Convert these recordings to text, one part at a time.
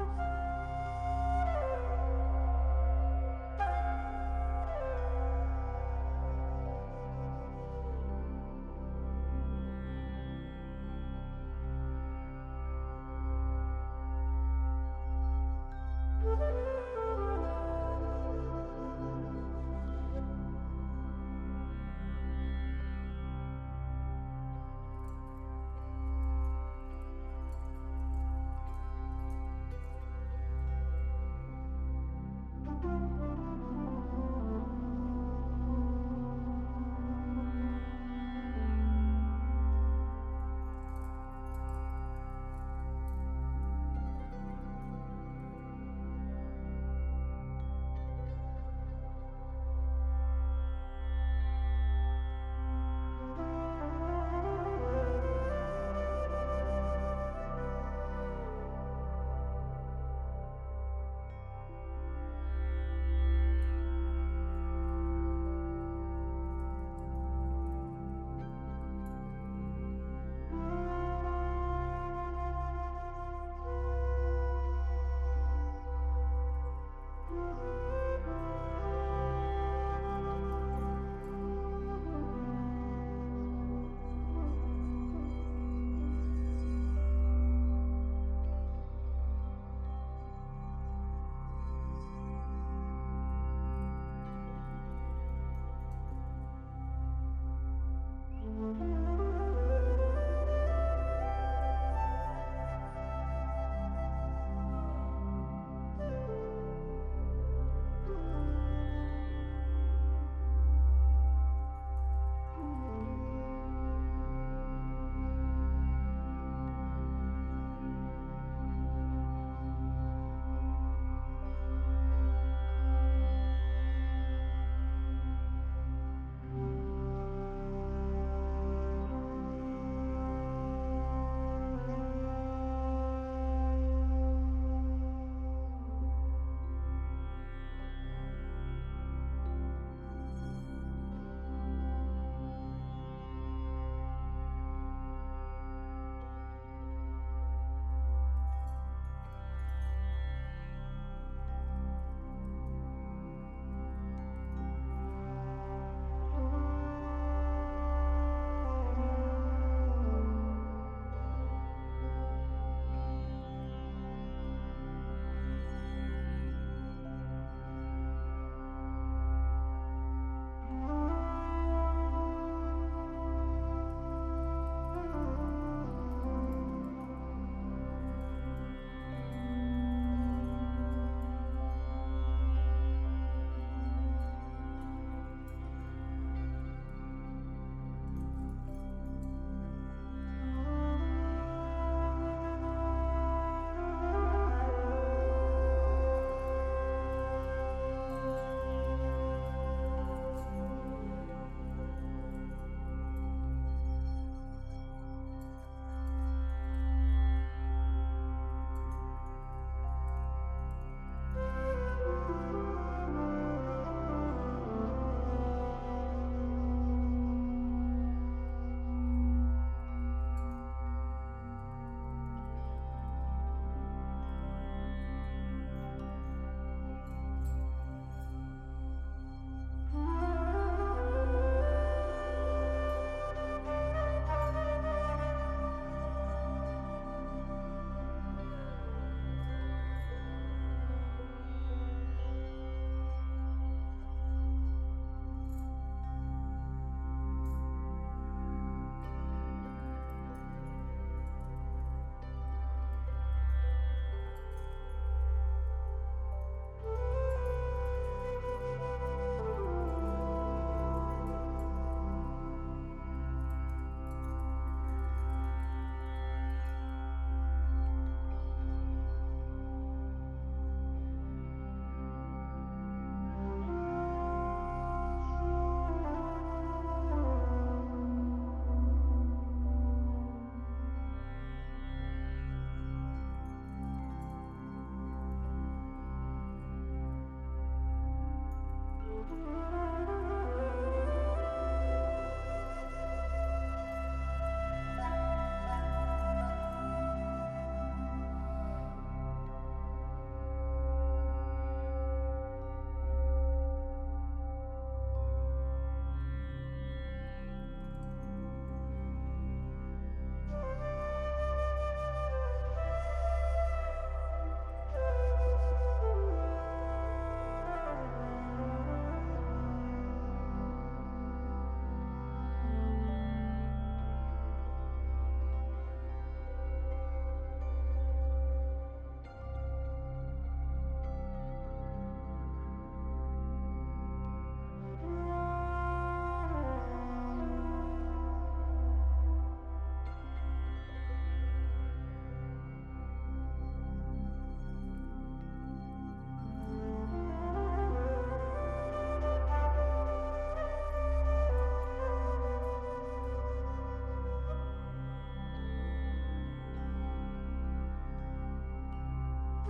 Música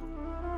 Thank you.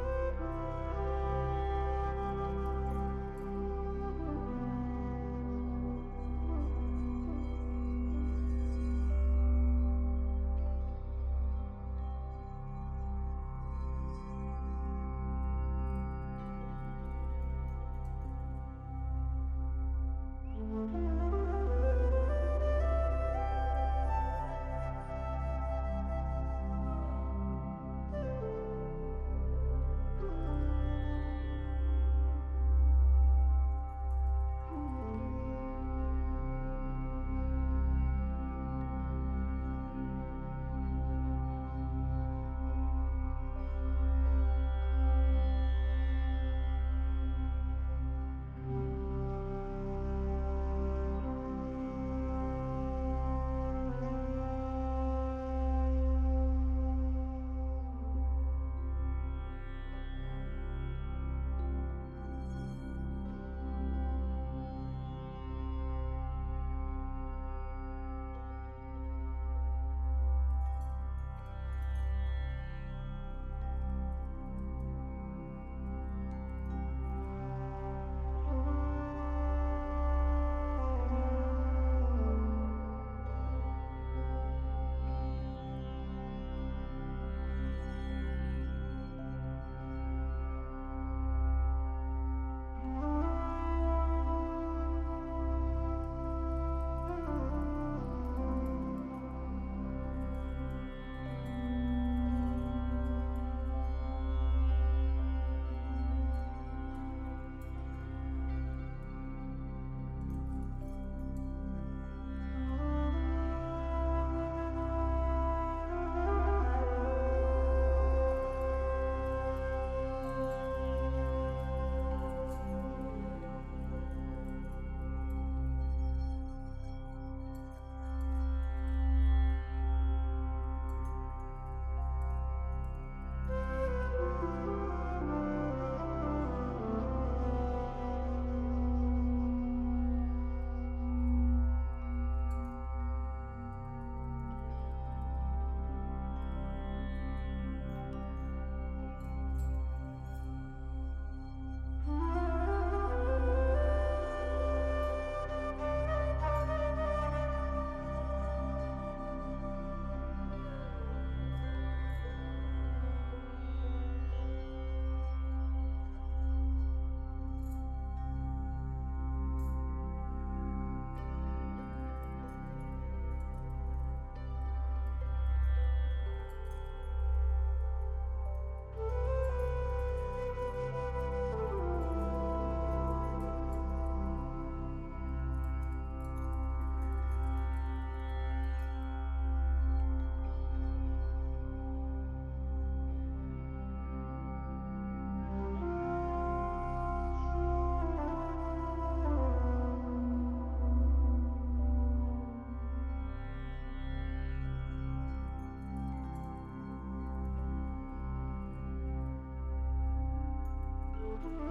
Thank you.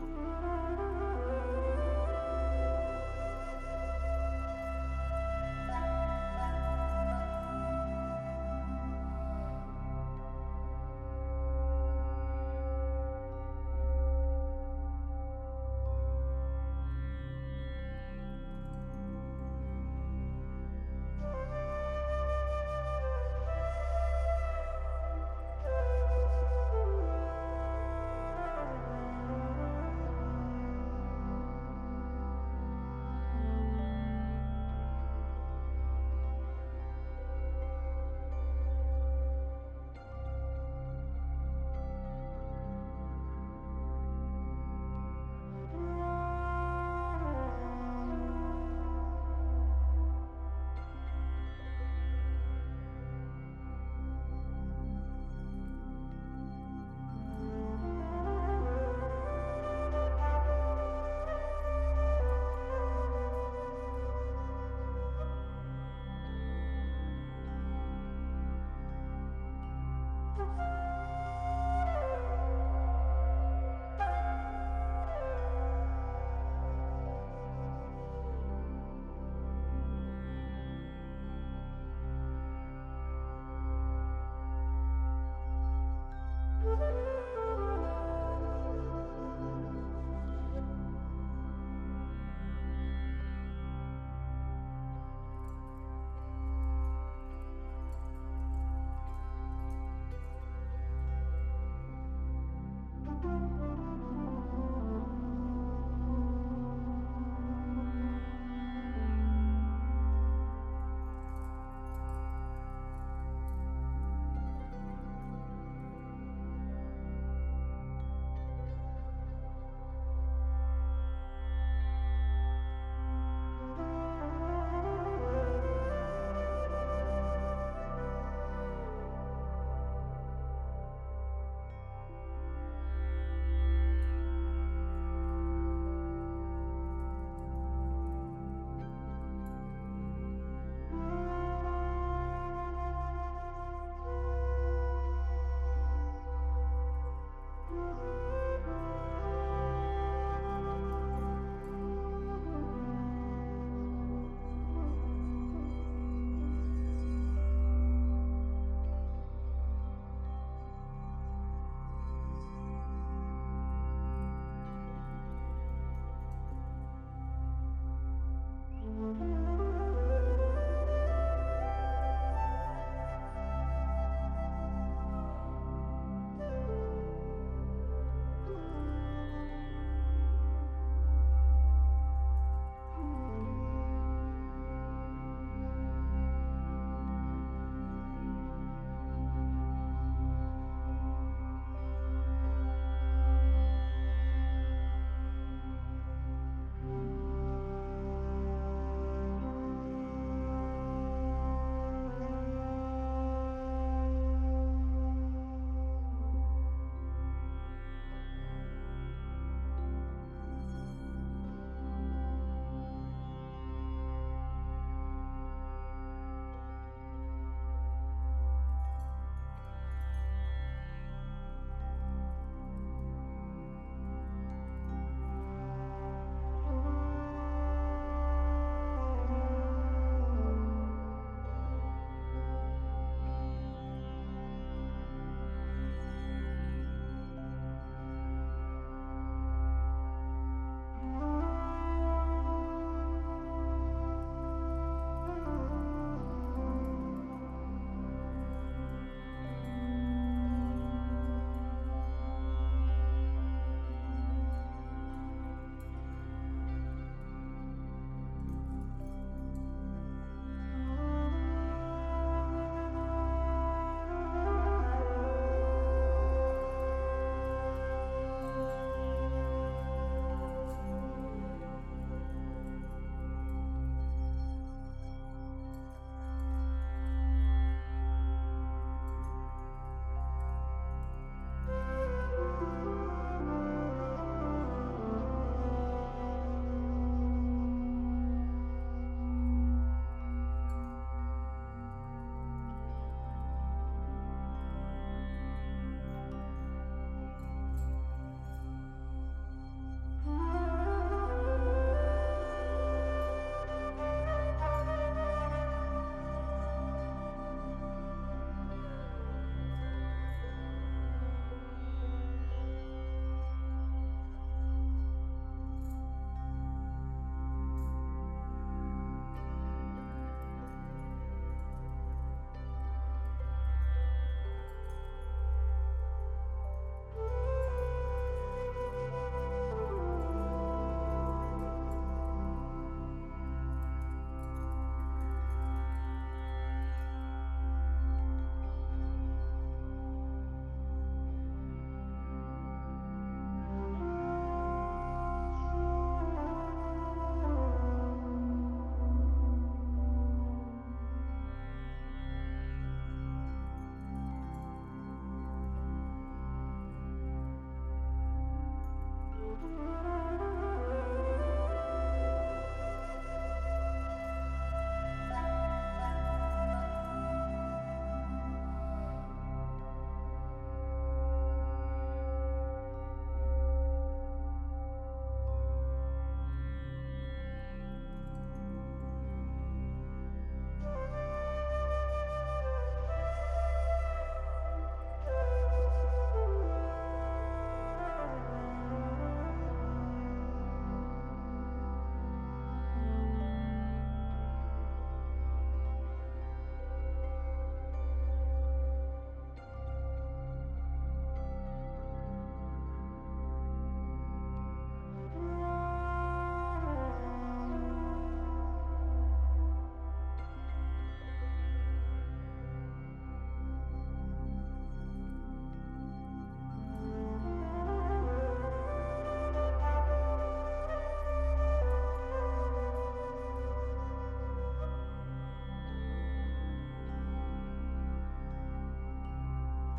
thank you Música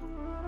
Thank you.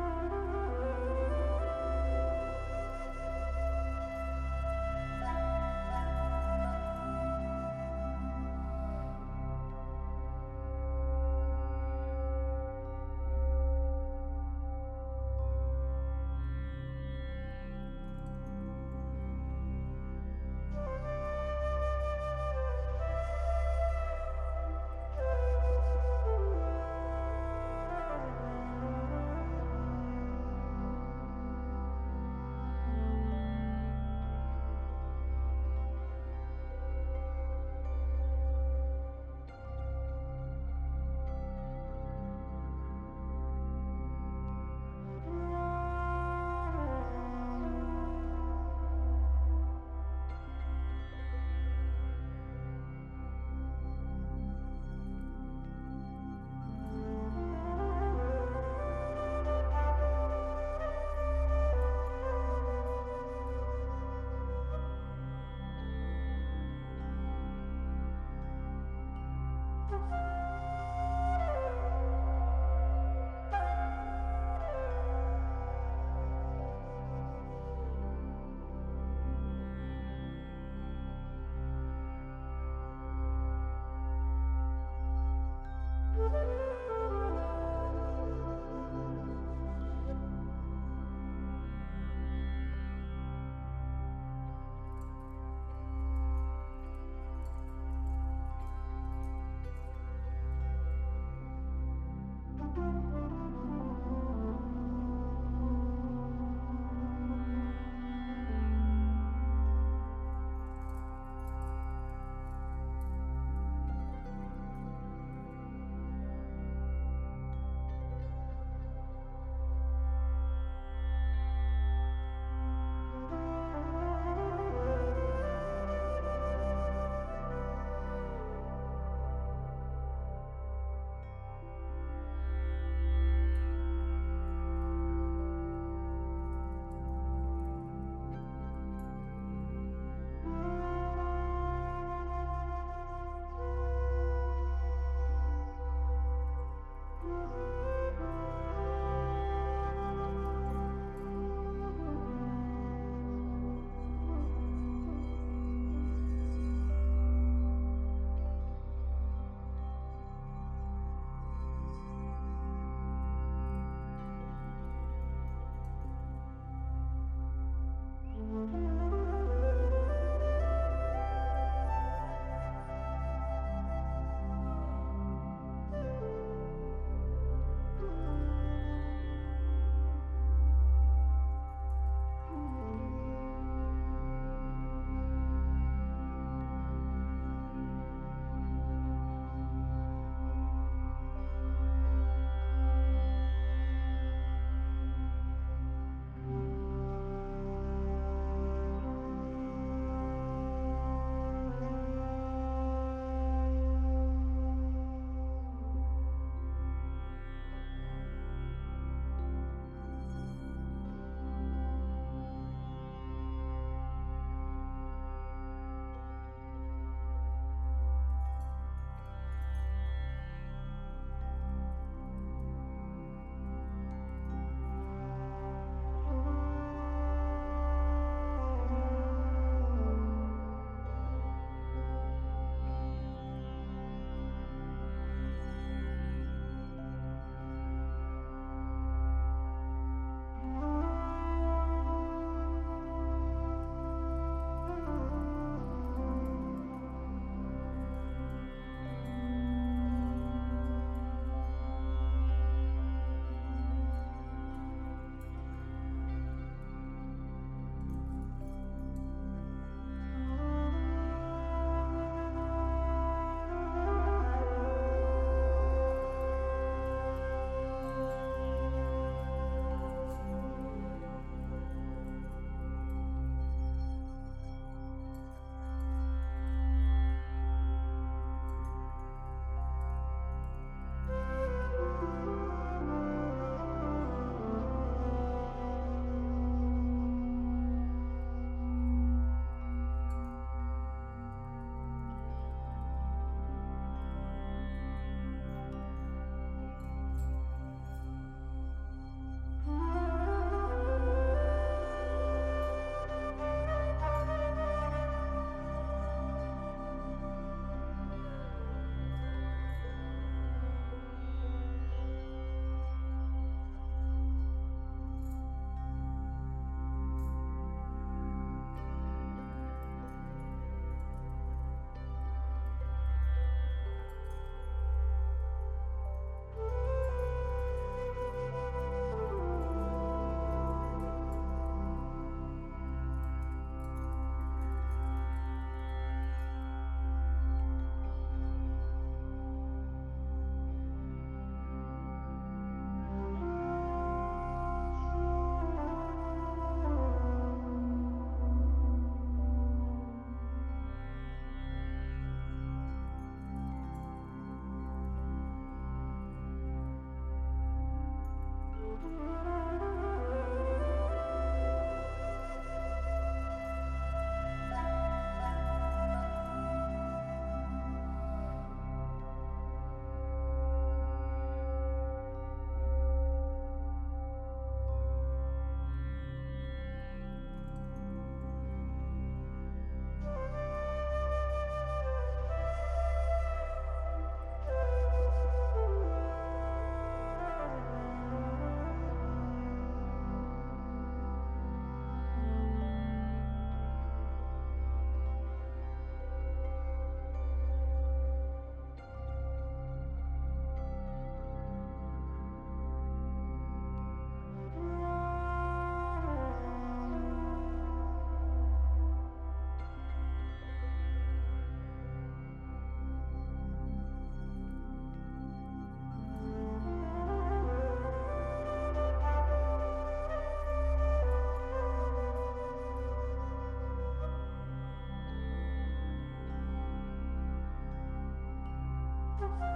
Música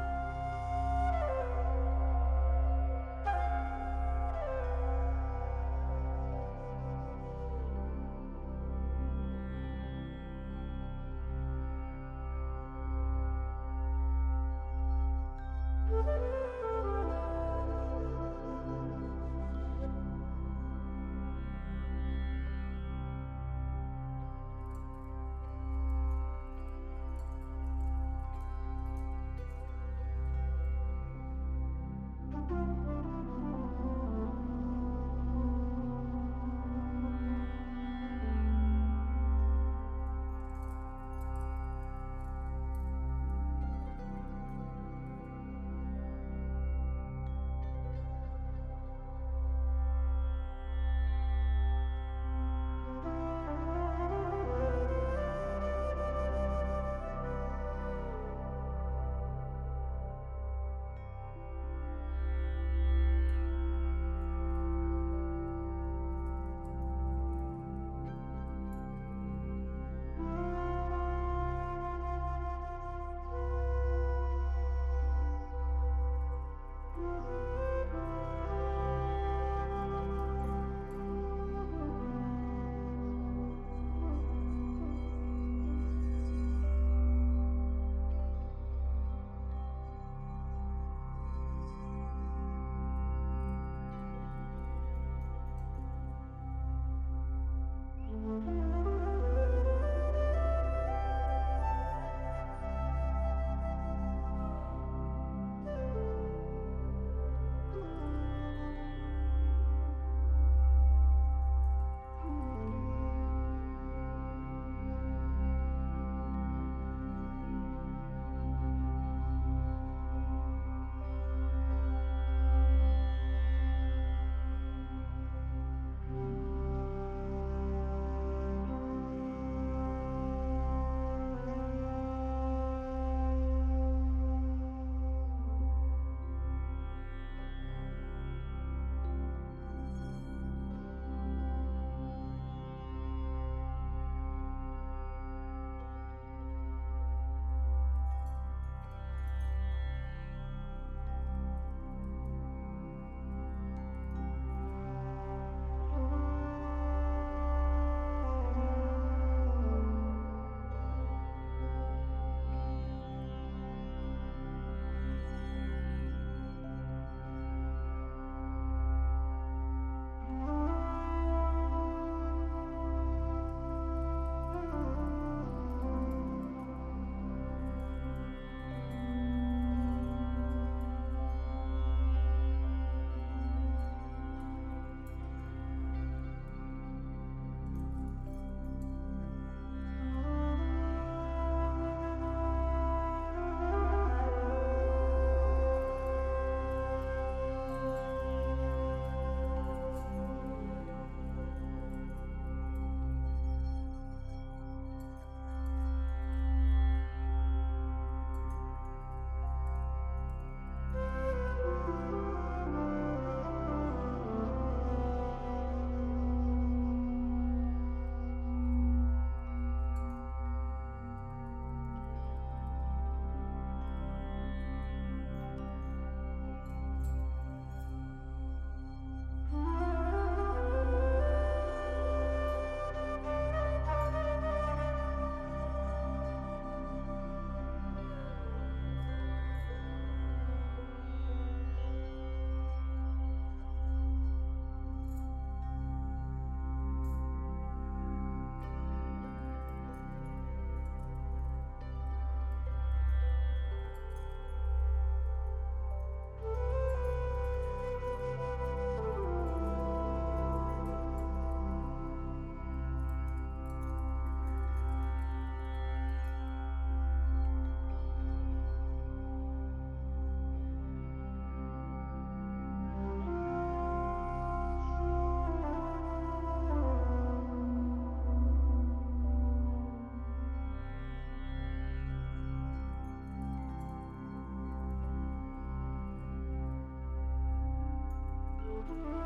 Thank you.